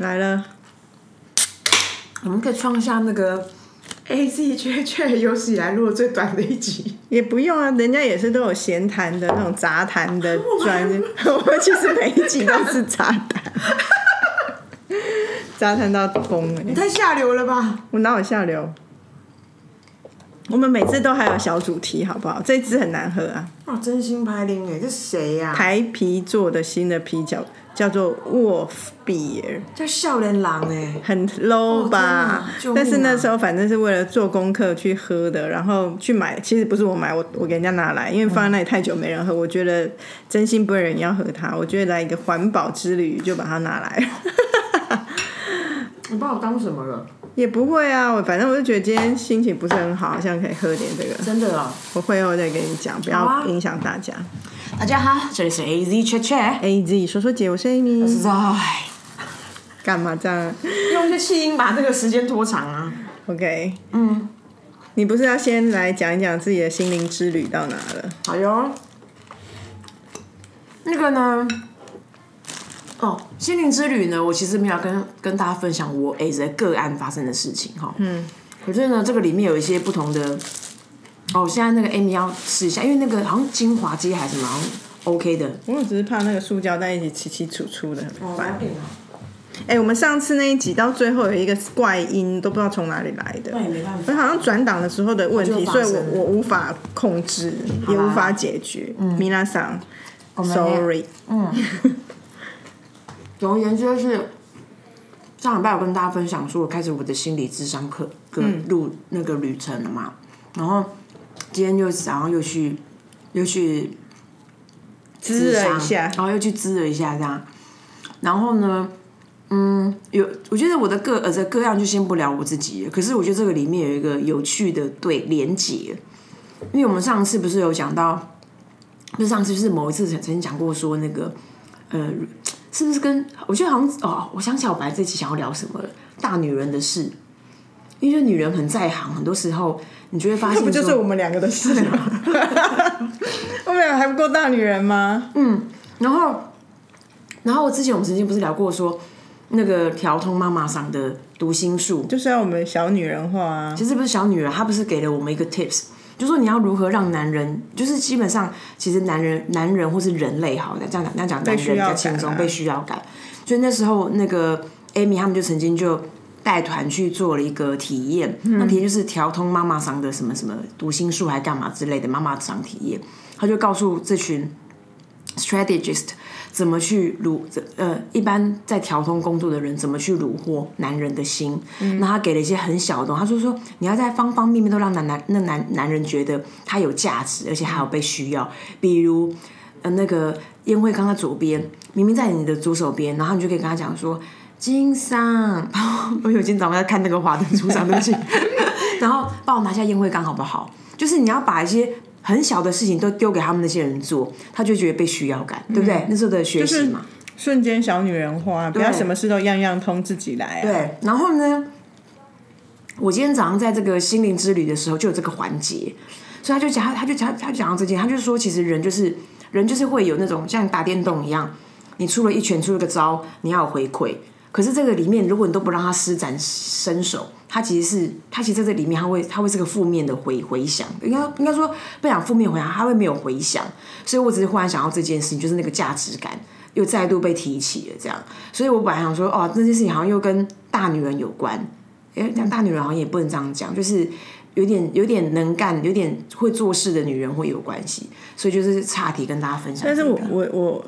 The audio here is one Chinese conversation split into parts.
来了，我们可以创下那个 A Z 确确有史以来录的最短的一集。也不用啊，人家也是都有闲谈的那种杂谈的 专，我们其实每一集都是杂谈，杂谈到疯哎、你太下流了吧！我哪有下流？我们每次都还有小主题，好不好？这支很难喝啊，哇，真心拍零哎，这谁呀、台啤做的新的啤酒叫做 Wolf Beer，叫笑脸狼哎，很 low 吧？但是那时候反正是为了做功课去喝的，然后去买。其实不是我买，我我给人家拿来，因为放在那里太久没人喝，我觉得真心不会有人要喝它。我觉得来一个环保之旅，就把它拿来。你把我当什么了？也不会啊，我反正我就觉得今天心情不是很好，好像可以喝点这个。真的啊！我会后再跟你讲，不要影响大家。大家好，这里是 A Z 确确。A Z 说说姐，我是 Amy，哎，干嘛这样用一些气音把这个时间拖长啊。？OK，嗯，你不是要先来讲一讲自己的心灵之旅到哪了？好哟。那个呢？哦，心灵之旅呢，我其实没有跟跟大家分享我 A 的个案发生的事情哈。嗯。可是呢，这个里面有一些不同的。哦，现在那个 Amy 要试一下，因为那个好像精华机还是什么 OK 的。我只是怕那个塑胶袋一起起起楚楚的很哦烦。哎、我们上次那一集到最后有一个怪音，都不知道从哪里来的。那也没办法好像转档的时候的问题，所以我我无法控制，也无法解决。米拉桑，sorry。嗯总而言之，就是上礼拜我跟大家分享说，我开始我的心理智商课跟路那个旅程了嘛。然后今天就早上又去又去滋了一下然，后又去滋了一下这样。然后呢，嗯，有我觉得我的个呃这个样就先不聊我自己了，可是我觉得这个里面有一个有趣的对连结，因为我们上次不是有讲到，就上次就是某一次曾曾经讲过说那个呃。是不是跟我觉得好像哦，我想起来我本来这期想要聊什么了，大女人的事，因为就女人很在行，很多时候你就会发现，这不就是我们两个的事吗？我们两个还不够大女人吗？嗯然后，然后之前我们曾经不是聊过说，那个调通妈妈桑的读心术，就是要我们小女人化啊。其实不是小女人，她不是给了我们一个 tips，就说你要如何让男人，就是基本上其实男人、男人或是人类，好的这样讲，这样讲男人比较轻松，被需要感。所以那时候那个 Amy 他们就曾经就带团去做了一个体验，那体验就是调通妈妈桑的什么什么读心术还干嘛之类的妈妈桑体验，他就告诉这群 strategist 怎么去虏呃，一般在调通工作的人怎么去虏获男人的心。那他给了一些很小的东西，他就说你要在方方面面都让男男那男男人觉得他有价值，而且还有被需要。比如呃那个烟灰缸在左边，明明在你的左手边，然后你就可以跟他讲说。金桑，我有今天早上在看那个《华灯初上》，对不起。然后帮我拿下烟灰缸好不好？就是你要把一些很小的事情都丢给他们那些人做，他就觉得被需要感，对不对？那时候的学习嘛。瞬间小女人化，不要什么事都样样通自己来啊。对，然后呢，我今天早上在这个心灵之旅的时候就有这个环节，所以他就讲，他就讲，他就讲到这件，他就说，其实人就是人就是会有那种像打电动一样，你出了一拳出了个招，你要有回馈。可是这个里面，如果你都不让他施展身手，他其实是他其实在这里面，他会他会是个负面的回回响。应该应该说不讲负面回响，他会没有回响。所以我只是忽然想到这件事情，就是那个价值感又再度被提起了，这样。所以我本来想说，哦，这件事情好像又跟大女人有关。哎，讲大女人好像也不能这样讲，就是有点有点能干、有点会做事的女人会有关系。所以就是岔题跟大家分享、但是我我我，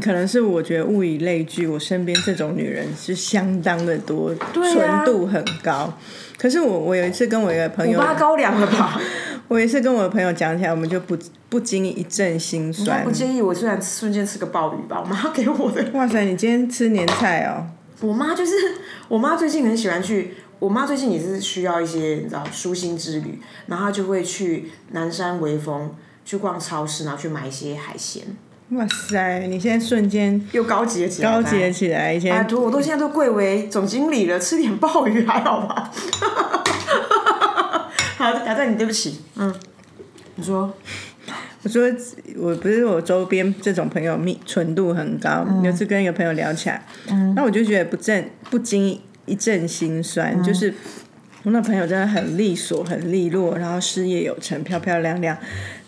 可能是我觉得物以类聚，我身边这种女人是相当的多，对啊纯度很高。可是我我有一次跟我一个朋友，八高粱了吧？我有一次跟我的朋友讲起来，我们就不不经意一阵心酸不。介意我虽然瞬间吃个鲍鱼吧，我妈给我的。哇塞，你今天吃年菜哦？我妈就是我妈最近很喜欢去，我妈最近也是需要一些你知道舒心之旅，然后她就会去南山微风去逛超市，然后去买一些海鲜，哇塞，你现在瞬间又高级了起来。高级了起来，以拜前托，我都现在都贵为总经理了，吃点鲍鱼还好吧？好，打断你，对不起。嗯，你说我说我不是我周边这种朋友密纯度很高，有次跟一个朋友聊起来，嗯那我就觉得不正不禁一阵心酸，就是我那朋友真的很利索、很利落，然后事业有成、漂漂亮亮，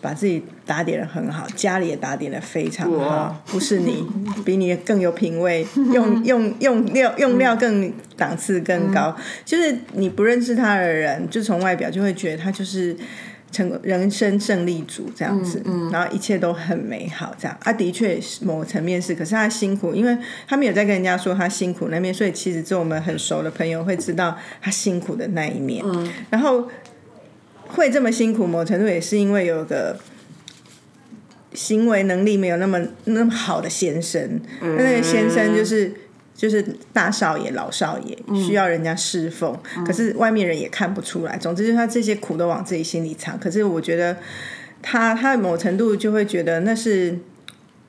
把自己打点的很好，家里也打点的非常好。不是你，比你更有品味，用 用用料用料更档次更高。就是你不认识他的人，就从外表就会觉得他就是。成人生胜利组这样子，然后一切都很美好，这样啊，的确是某个层面是，可是他辛苦，因为他没有在跟人家说他辛苦那面，所以其实只有我们很熟的朋友会知道他辛苦的那一面。然后会这么辛苦，某程度也是因为有个行为能力没有那么那么好的先生，那那个先生就是。就是大少爷、老少爷需要人家侍奉，可是外面人也看不出来。总之，就是他这些苦都往自己心里藏。可是我觉得他他某程度就会觉得那是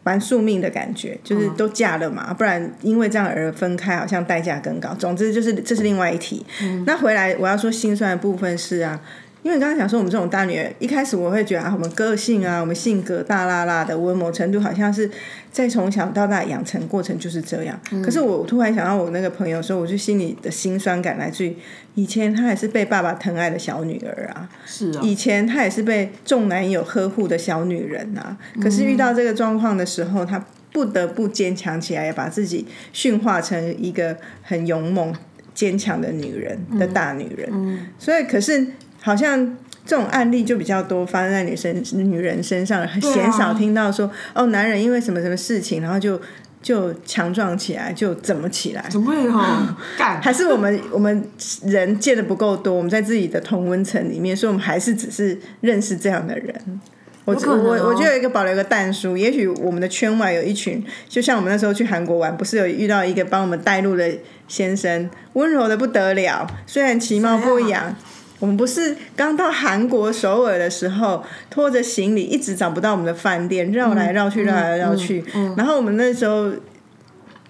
蛮宿命的感觉，就是都嫁了嘛，不然因为这样而分开，好像代价更高。总之，就是这是另外一题。那回来我要说心酸的部分是啊。因为刚刚讲说我们这种大女儿，一开始我会觉得啊，我们个性啊，我们性格大啦啦的，我某程度好像是在从小到大养成过程就是这样。可是我突然想到我那个朋友说，我就心里的心酸感来自于以前她也是被爸爸疼爱的小女儿啊，是啊，以前她也是被众男友呵护的小女人啊。可是遇到这个状况的时候，她不得不坚强起来，把自己驯化成一个很勇猛、坚强的女人的大女人。所以，可是。好像这种案例就比较多发生在女生、女人身上，很鲜少听到说哦，男人因为什么什么事情，然后就就强壮起来，就怎么起来？怎么会哈？干还是我们我们人见的不够多，我们在自己的同温层里面，所以我们还是只是认识这样的人。我哦我我就有一个保留一个淡书，也许我们的圈外有一群，就像我们那时候去韩国玩，不是有遇到一个帮我们带路的先生，温柔的不得了，虽然其貌不谁扬。我们不是刚到韩国首尔的时候，拖着行李一直找不到我们的饭店，绕来绕去，绕来绕去。然后我们那时候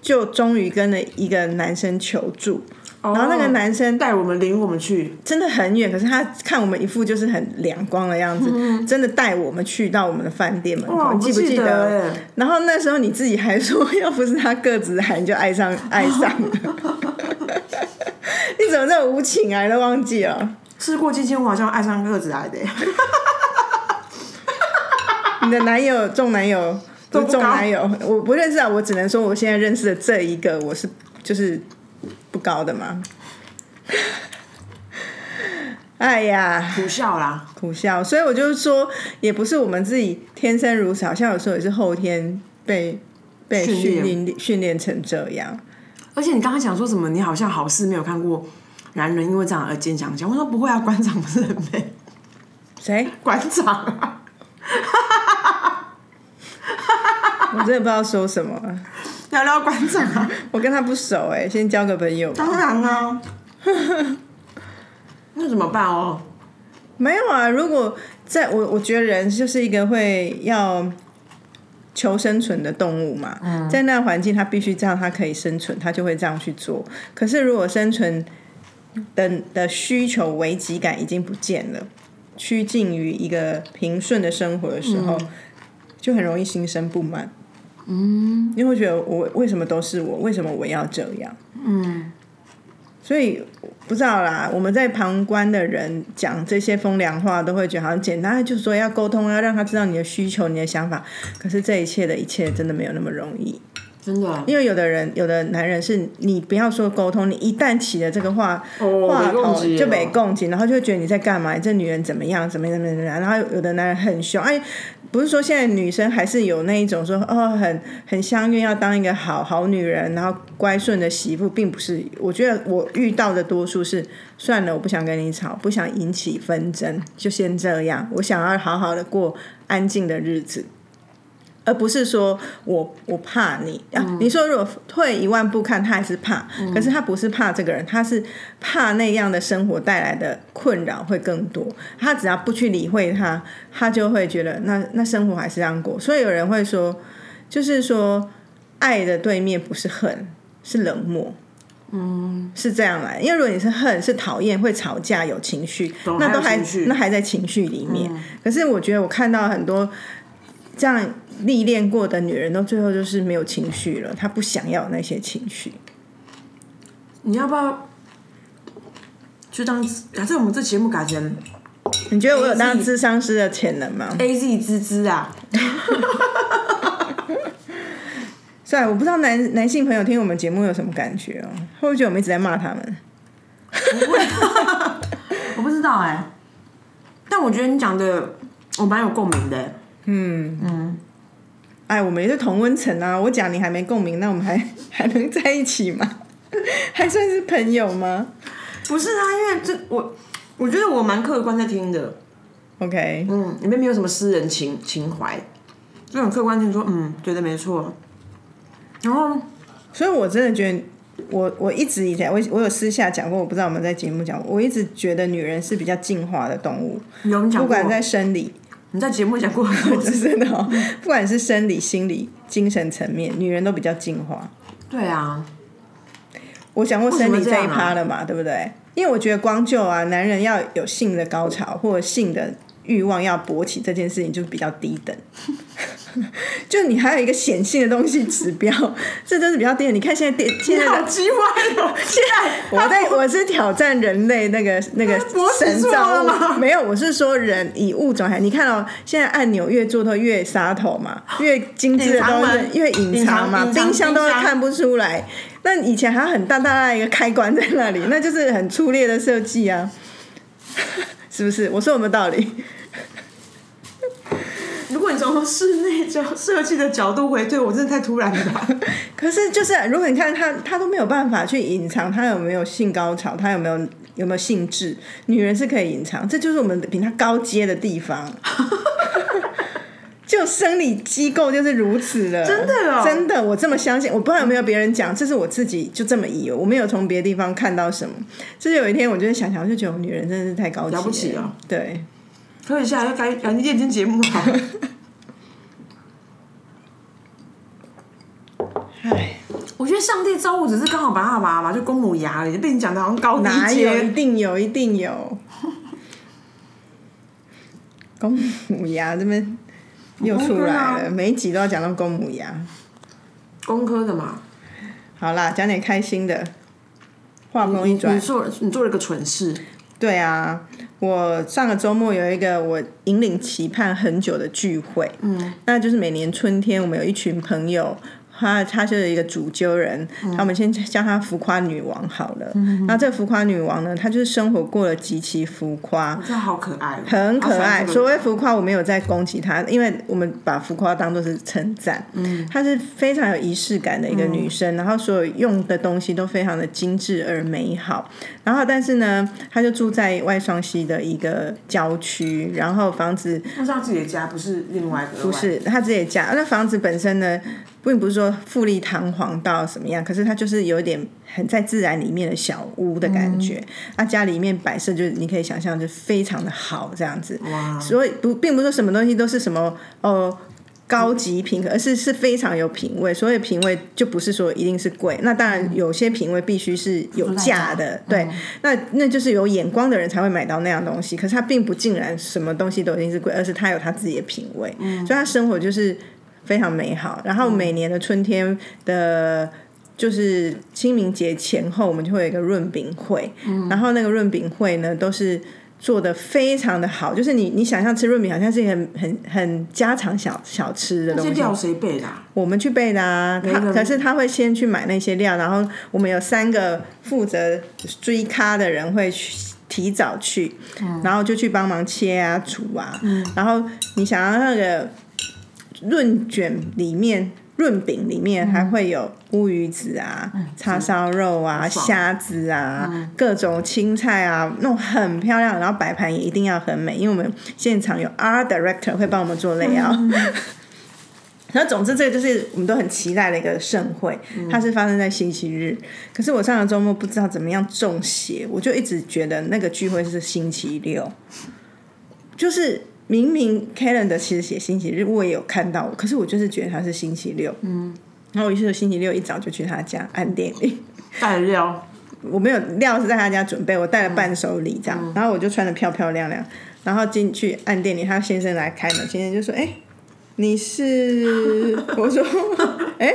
就终于跟了一个男生求助，然后那个男生带我们领我们去，真的很远，可是他看我们一副就是很两光的样子，真的带我们去到我们的饭店门口，你记不记得然后那时候你自己还说，要不是他个子矮，你就爱上爱上了。你怎么这么无情啊？你都忘记了？事过境迁，我好像爱上个子矮的耶。你的男友、重男友重男友，我不认识啊。我只能说，我现在认识的这一个，我是就是不高的嘛。哎呀，苦笑啦，苦笑。所以我就是说，也不是我们自己天生如此，好像有时候也是后天被被训练训练成这样。而且你刚刚讲说什么？你好像好事没有看过男人因为这样而坚强起来。我说不会啊，馆长不是很美，谁？馆长啊，我真的不知道说什么。聊聊馆长啊。我跟他不熟哎、先交个朋友吧。当然啊，那怎么办哦？没有啊，如果在我我觉得人就是一个会要求生存的动物嘛，嗯在那个环境他必须这样，他可以生存，他就会这样去做。可是如果生存的的需求危机感已经不见了，趋近于一个平顺的生活的时候，就很容易心生不满。嗯，你会觉得我为什么都是我，为什么我要这样？嗯，所以不知道啦，我们在旁观的人讲这些风凉话，都会觉得好像简单，就是说要沟通，要让他知道你的需求、你的想法。可是这一切的一切，真的没有那么容易。真的，因为有的人，有的男人是你不要说沟通，你一旦起了这个话，哦话头没共击就没哦共情，然后就会觉得你在干嘛？这女人怎么样？怎么样？怎么样？怎么样？然后有的男人很凶，哎，不是说现在女生还是有那一种说哦，很很相愿要当一个好好女人，然后乖顺的媳妇，并不是。我觉得我遇到的多数是算了，我不想跟你吵，不想引起纷争，就先这样，我想要好好的过安静的日子。而不是说我我怕你啊！你说如果退一万步看，他还是怕，可是他不是怕这个人，他是怕那样的生活带来的困扰会更多。他只要不去理会他，他就会觉得那那生活还是这样过。所以有人会说，就是说爱的对面不是恨，是冷漠。嗯，是这样来，因为如果你是恨，是讨厌，会吵架，有情绪，那都还那还在情绪里面。可是我觉得我看到很多这样历练过的女人都最后就是没有情绪了，她不想要那些情绪。你要不要就当假设我们这节目改成你觉得我有当智商师的潜能吗？A Z 滋滋啊？虽然我不知道男男性朋友听我们节目有什么感觉哦，会不会觉得我们一直在骂他们？我不知道哎、但我觉得你讲的我蛮有共鸣的、哎，我们也是同温层啊！我讲你还没共鸣，那我们还 还能在一起吗？还算是朋友吗不是啊，因为这我我觉得我蛮客观在听的，？OK，嗯，里面没有什么私人情情怀，就很客观听说，嗯，觉得没错。然后所以我真的觉得，我我一直以来，我我有私下讲过，我不知道我们在节目讲，我一直觉得女人是比较进化的动物，有你讲，不管在生理，你在节目讲过很多次，真的、哦，不管是生理、心理、精神层面，女人都比较进化。对啊，我讲过生理这一趴了嘛，对不对？因为我觉得光就啊，男人要有性的高潮或者性的欲望要勃起这件事情就比较低等。就你还有一个显性的东西指标，这真是比较低等。你看现在电现在好鸡歪哦！现在我在我是挑战人类那个那个神错造物，没有，我是说人以物种还，你看哦，现在按钮越做的越杀头嘛，越精致的东西越隐藏嘛，冰箱都看不出来。那以前还有很大大的一个开关在那里，那就是很粗劣的设计啊，是不是？我说有没有道理？如果你从室内角设计的角度回退，我真的太突然了吧？可是就是，如果你看他，他都没有办法去隐藏他有没有性高潮，他有没有有没有性质，女人是可以隐藏，这就是我们比他高阶的地方。就生理机构就是如此了，真的哦真的，我这么相信。我不知道有没有别人讲，这是我自己就这么以为，我没有从别的地方看到什么。就是有一天，我就是想想，就觉得我女人真的是太高级了不起哦。对，所以现在要改改夜间节目好了。唉，我觉得上帝造物只是刚好把它把把就公母牙而已，被你讲的好像高低哪有？一。定有，一定有。公母牙这边又出来啊了，每一集都要讲到公母牙。工科的嘛，好啦，讲点开心的。话锋一转你，做你做了个蠢事，对啊，我上个周末有一个我引领期盼很久的聚会，嗯，那就是每年春天我们有一群朋友。他他就是一个主揪人，那我们先叫她浮夸女王好了。那这个浮夸女王呢，她就是生活过得极其浮夸，这好可爱哦，很可爱。所谓浮夸，我没有在攻击她，因为我们把浮夸当做是称赞。嗯，她是非常有仪式感的一个女生，然后所有用的东西都非常的精致而美好。然后，但是呢，他就住在外双溪的一个郊区，然后房子那是他自己的家，不是另外一个。不是他自己的家，那房子本身呢，并不是说富丽堂皇到什么样，可是它就是有一点很在自然里面的小屋的感觉。那、家里面摆设就是你可以想象，就非常的好这样子。哇，所以不并不是说什么东西都是什么哦高级品，而是是非常有品味。所以品味就不是说一定是贵，那当然有些品味必须是有价的，对，那那就是有眼光的人才会买到那样东西。可是他并不尽然什么东西都一定是贵，而是他有他自己的品味，所以他生活就是非常美好。然后每年的春天的。就是清明节前后，我们就会有一个润饼会，然后那个润饼会呢，都是做的非常的好，就是你你想象吃润饼好像是一个很很很家常小小吃的东西。这些料谁备的啊？我们去备的啊，他可是他会先去买那些料，然后我们有三个负责追咖的人会去提早去，然后就去帮忙切啊煮啊，然后你想要那个润卷里面。润饼里面还会有乌鱼子啊、叉烧肉啊、爽虾子啊、各种青菜啊，那种很漂亮。然后摆盘也一定要很美，因为我们现场有 art director 会帮我们做 layout。然后，总之，这个就是我们都很期待的一个盛会，它是发生在星期日。可是我上个周末不知道怎么样中邪，我就一直觉得那个聚会是星期六，就是明明 calendar 其实写星期日，我也有看到，可是我就是觉得他是星期六。嗯，然后我于是星期六一早就去他家按电铃。带料，我没有料是在他家准备，我带了伴手礼这样，然后我就穿的漂漂亮亮，然后进去按电铃，他先生来开门，先生就说：“哎、你是 我说，哎、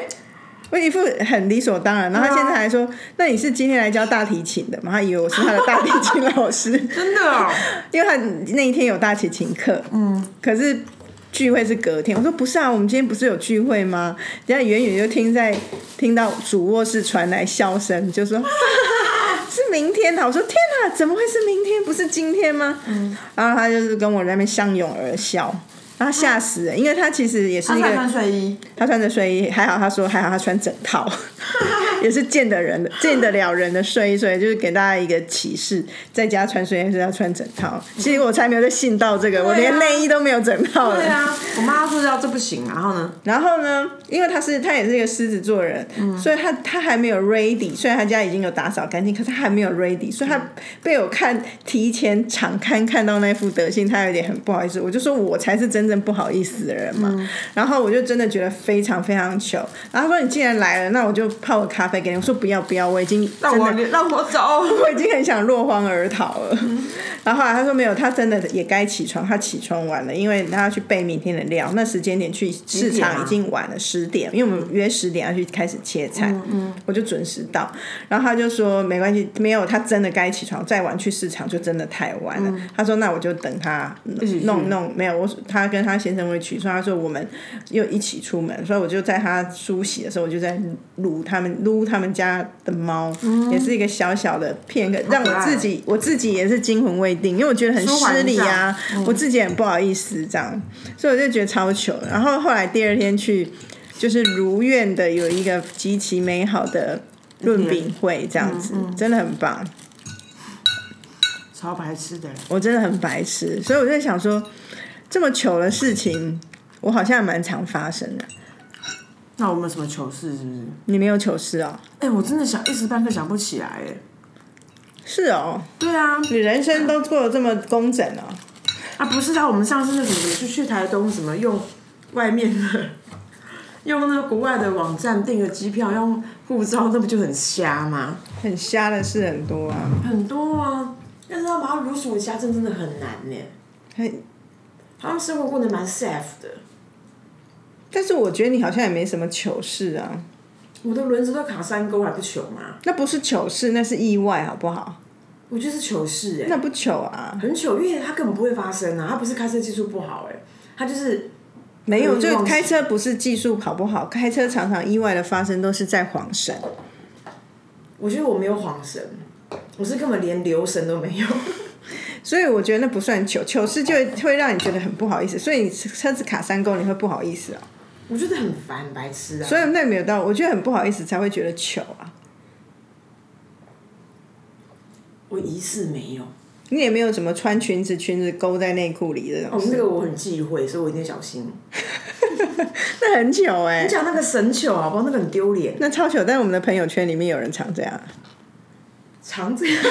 我一副很理所当然，然后他现在还说，那你是今天来教大提琴的吗？他以为我是他的大提琴老师，真的哦，因为他那一天有大提琴课，嗯，可是聚会是隔天。我说不是啊，我们今天不是有聚会吗？人家远远就听在听到主卧室传来笑声，就说 是明天的。我说天哪，怎么会是明天？不是今天吗？嗯，然后他就是跟我在那边相拥而笑。然后吓死人，因为他其实也是一个他才穿睡衣，他穿着睡衣，还好他说还好他穿整套，也是见得人的见得了人的睡衣，所以就是给大家一个启示，在家穿睡衣是要穿整套。其实我才没有在信到这个，我连内衣都没有整套的。对啊，我妈说要这不行，然后呢，然后呢，因为他是他也是一个狮子座人，所以他他还没有 ready，虽然他家已经有打扫干净，可是他还没有 ready，所以他被我看提前敞开看到那副德性，他有点很不好意思。我就说我才是真正不好意思的人嘛，然后我就真的觉得非常非常糗。然后他说你既然来了，那我就泡个咖啡给你。我说不要不要，我已经让我让我走，我已经很想落荒而逃了。然后后来他说没有，他真的也该起床，他起床晚了，因为他要去备明天的料，那时间点去市场已经晚了十点，因为我们约十点要去开始切菜，我就准时到。然后他就说没关系，没有，他真的该起床，再晚去市场就真的太晚了。他说那我就等他弄弄，没有我他跟他先生会去，所以他说我们又一起出门，所以我就在他梳洗的时候，我就在撸他们撸他们家的猫，也是一个小小的片刻，让我自己我自己也是惊魂未定，因为我觉得很失礼啊，我自己也很不好意思这样，所以我就觉得超糗。然后后来第二天去，就是如愿的有一个极其美好的论饼会，这样子、真的很棒。超白痴的人，我真的很白痴，所以我在想说，这么糗的事情，我好像蛮常发生的。那我们有什么糗事是不是？你没有糗事啊？哎、我真的想一时半刻想不起来哎。是哦，对啊，你人生都过得这么工整哦。啊不是啊，我们上次那什么，就去台东什么用外面的，用那个国外的网站订个机票，用护照，那不就很瞎吗？很瞎的事很多啊，很多啊，但是要把它如数家珍真的很难呢。很他们生活过得蛮 safe 的，但是我觉得你好像也没什么糗事啊，我的轮子都卡山沟还不糗吗？那不是糗事，那是意外，好不好？我觉得是糗事哎，那不糗啊，很糗，因为它根本不会发生啊，他不是开车技术不好哎，他就是没有，就开车不是技术好不好，开车常常意外的发生都是在晃神。我觉得我没有晃神，我是根本连留神都没有。所以我觉得那不算糗，糗事就会会让你觉得很不好意思，所以你车子卡山沟你会不好意思啊、我觉得很烦，很白痴啊。所以那没有到，我觉得很不好意思才会觉得糗啊。我一次没有。你也没有什么穿裙子，裙子勾在内裤里这种哦，事，那个我很忌讳，所以我一定小心。那很糗哎、你讲那个神糗好不好？那个很丢脸，那超糗，但是我们的朋友圈里面有人常这样，常这样。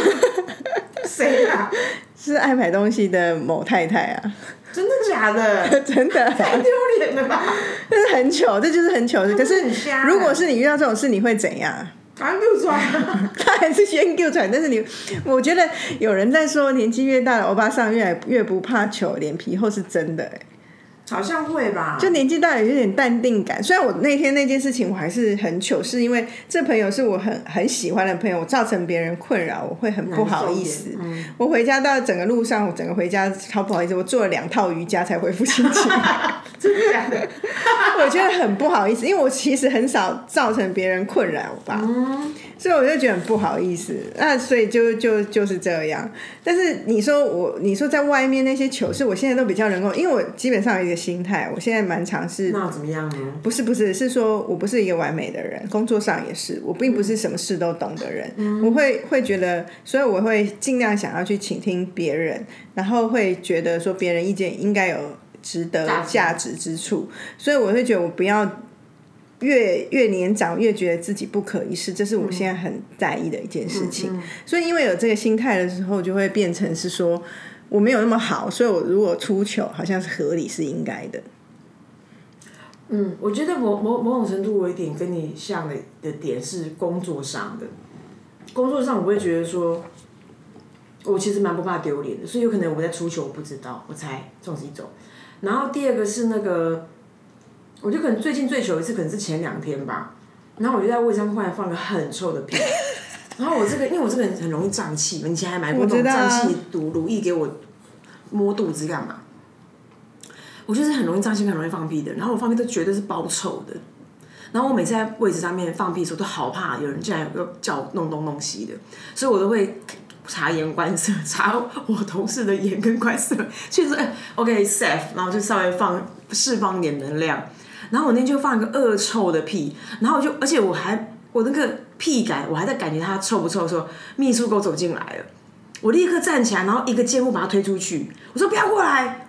谁啊？是爱买东西的某太太啊，真的假的？真的，太丢脸了吧？这是很糗，这就是很糗的。可是如果是你遇到这种事，你会怎样？赶快给我抓！他还是先丢出来，但是你，我觉得有人在说年纪越大的欧巴桑越来越不怕糗，脸皮厚是真的、欸。好像会吧？就年纪大了有点淡定感。虽然我那天那件事情我还是很糗，是因为这朋友是我很很喜欢的朋友，我造成别人困扰，我会很不好意思。我回家到整个路上，我整个回家超不好意思，我做了两套瑜伽才恢复心情。真的假的？我觉得很不好意思，因为我其实很少造成别人困扰吧，所以我就觉得很不好意思。那所以就就就是这样。但是你说我，你说在外面那些糗事，我现在都比较能够，因为我基本上有一个心态，我现在蛮尝试。那怎么样呢？不是不是，是说我不是一个完美的人，工作上也是，我并不是什么事都懂的人。我会会觉得，所以我会尽量想要去倾听别人，然后会觉得说别人意见应该有值得价值之处，所以我会觉得我不要越越年长越觉得自己不可一世，这是我现在很在意的一件事情。所以因为有这个心态的时候，就会变成是说我没有那么好，所以我如果出糗，好像是合理是应该的。嗯，我觉得某某某种程度，我有一点跟你像的的点是工作上的。工作上我会觉得说，我其实蛮不怕丢脸的，所以有可能我在出糗我不知道，我猜这种是一种。然后第二个是那个，我就可能最近最久一次可能是前两天吧，然后我就在位置上忽然放了很臭的屁，然后我这个因为我这个人很容易胀气，以前还买过那种胀气毒如意给我摸肚子干嘛？我就是很容易胀气、很容易放屁的，然后我放屁都绝对是包臭的。然后我每次在位置上面放屁的时候，都好怕有人进来要叫我弄东弄西的，所以我都会察言观色，察我同事的眼跟观色，确实哎 OK safe，然后就稍微放释放点能量。然后我那天就放一个恶臭的屁，然后我就而且我还我那个屁感，我还在感觉它臭不臭的时候，秘书给我走进来了，我立刻站起来，然后一个箭步把他推出去，我说不要过来。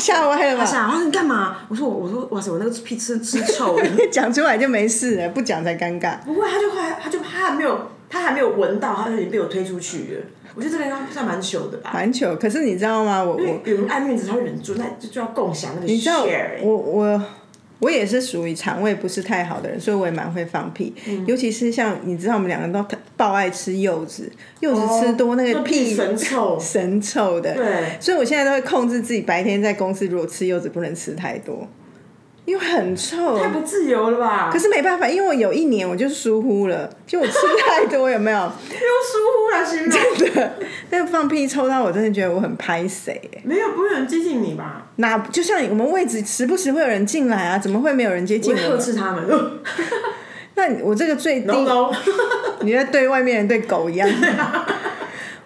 吓歪了吧？他想，他说你干嘛？我说我我说哇塞，我那个屁吃吃臭的。讲出来就没事了，不讲才尴尬。不会，他就还他就他还没有他还没有闻到，他就已经被我推出去了。我觉得这个应该算蛮糗的吧。蛮糗，可是你知道吗？我我有人爱面子，他会忍住，那就就要共享那个 share 欸。你知道我我我也是属于肠胃不是太好的人，所以我也蛮会放屁。嗯尤其是像你知道，我们两个人都爆爱吃柚子，柚子吃多、那个屁哦神臭。神臭的。对，所以我现在都会控制自己，白天在公司如果吃柚子不能吃太多，因为很臭。太不自由了吧？可是没办法，因为我有一年我就是疏忽了，就我吃太多，有没有？又疏忽了，真的。那个放屁臭到我真的觉得我很拍谁、欸，没有，不会有人接近你吧？那就像我们位置时不时会有人进来啊，怎么会没有人接近我会呵？斥他们。那你我这个最低 no no，你在对外面人对狗一样。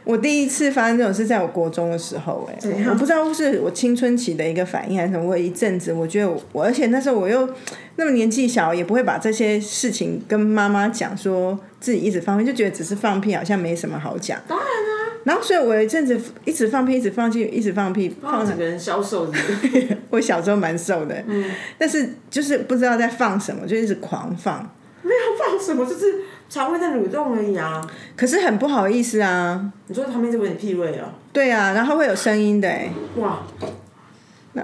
我第一次发生这种事，在我国中的时候、哎，我不知道是我青春期的一个反应还是什么。我有一阵子，我觉得我，而且那时候我又那么年纪小，也不会把这些事情跟妈妈讲，说自己一直放屁，就觉得只是放屁，好像没什么好讲。当然啊，然后，所以我有一阵子一直放屁，一直放屁，一直放屁，放整个人消瘦是不是 我小时候蛮瘦的，嗯但是就是不知道在放什么，就一直狂放。没有放什么，就是肠胃在蠕动而已啊。可是很不好意思啊，你说旁边这个你屁味啊？对啊，然后会有声音的哎，哇，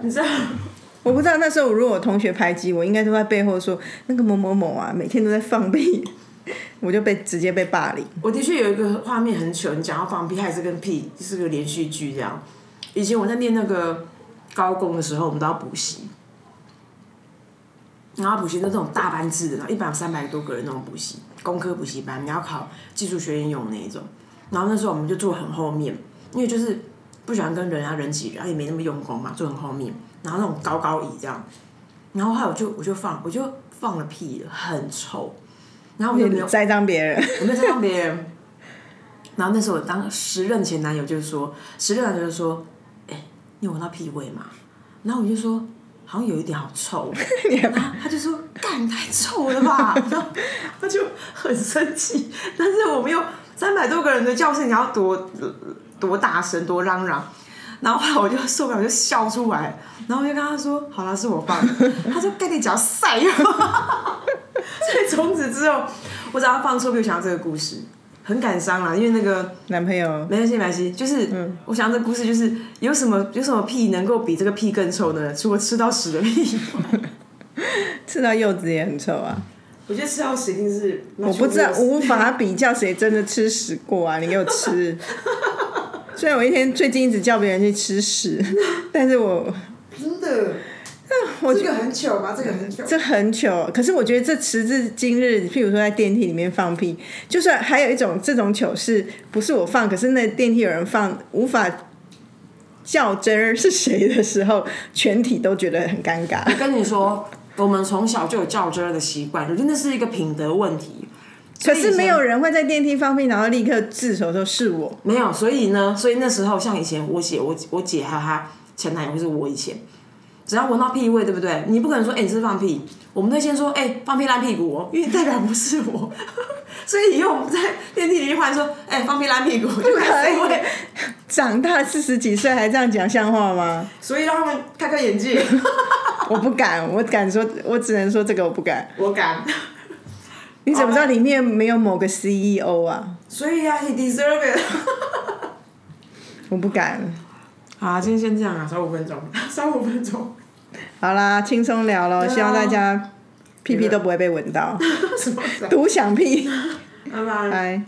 你知道？我不知道那时候如果我同学排挤我，应该都在背后说那个某某某啊，每天都在放屁，我就被直接被霸凌。我的确有一个画面很糗，你讲到放屁，还是跟屁是个连续剧这样。以前我在念那个高工的时候，我们都要补习，然后补习都是那种大班制的，然后一般有三百多个人那种补习，工科补习班，你要考技术学院用的那一种。然后那时候我们就坐很后面，因为就是不喜欢跟人啊人挤人，然后也没那么用功嘛，坐很后面，然后那种高高椅这样。然后后来我就我就放我就放了屁了，很臭。然后我就没有栽赃别人，我没有栽赃别人。然后那时候我当时任前男友就说，时任男友就说，哎、你有闻到屁味吗？然后我就说，好像有一点好臭。然后他就说，干太臭了吧？然后他就很生气，但是我们又三百多个人的教室，你要多多大声，多嚷嚷。然后后来我就受不了，我就笑出来，然后我就跟他说：“好了，是我放的。”他说：“盖你脚晒。”所以从此之后，我只要放错屁，我想到这个故事，很感伤啦。因为那个男朋友没关系，没关系，就是、我想这故事就是有什么有什么屁能够比这个屁更臭呢？除了吃到屎的屁，吃到柚子也很臭啊。我觉得吃到屎一定是我不知道，无法比较谁真的吃屎过啊！你给我吃。虽然我一天最近一直叫别人去吃屎，但是我真的，我这个很糗吧？这个很糗。这很糗。可是我觉得这时至今日，譬如说在电梯里面放屁，就算还有一种这种糗事，不是我放，可是那电梯有人放，无法较真儿是谁的时候，全体都觉得很尴尬。我 跟你说，我们从小就有较真儿的习惯，我觉得那是一个品德问题。可是没有人会在电梯放屁，然后立刻自首说是我。没有，所以呢，所以那时候像以前我姐、我我姐还有她前男友，就是我以前，只要闻到屁味，对不对？你不可能说，哎、你是放屁，我们都先说，哎、放屁烂屁股哦，因为代表不是我。所以以后我们在电梯里面忽然说，哎、放屁烂屁股，就可以会，长大四十几岁还这样讲像话吗？所以让他们开开眼界。我不敢，我敢说，我只能说这个我不敢。我敢，你怎么知道里面没有某个 CEO 啊？所以啊，he deserve it。我不敢。好啊，今天先这样啊，少五分钟，少五分钟。好啦，轻松聊咯，希望大家屁屁都不会被闻到？独享屁。拜拜。拜。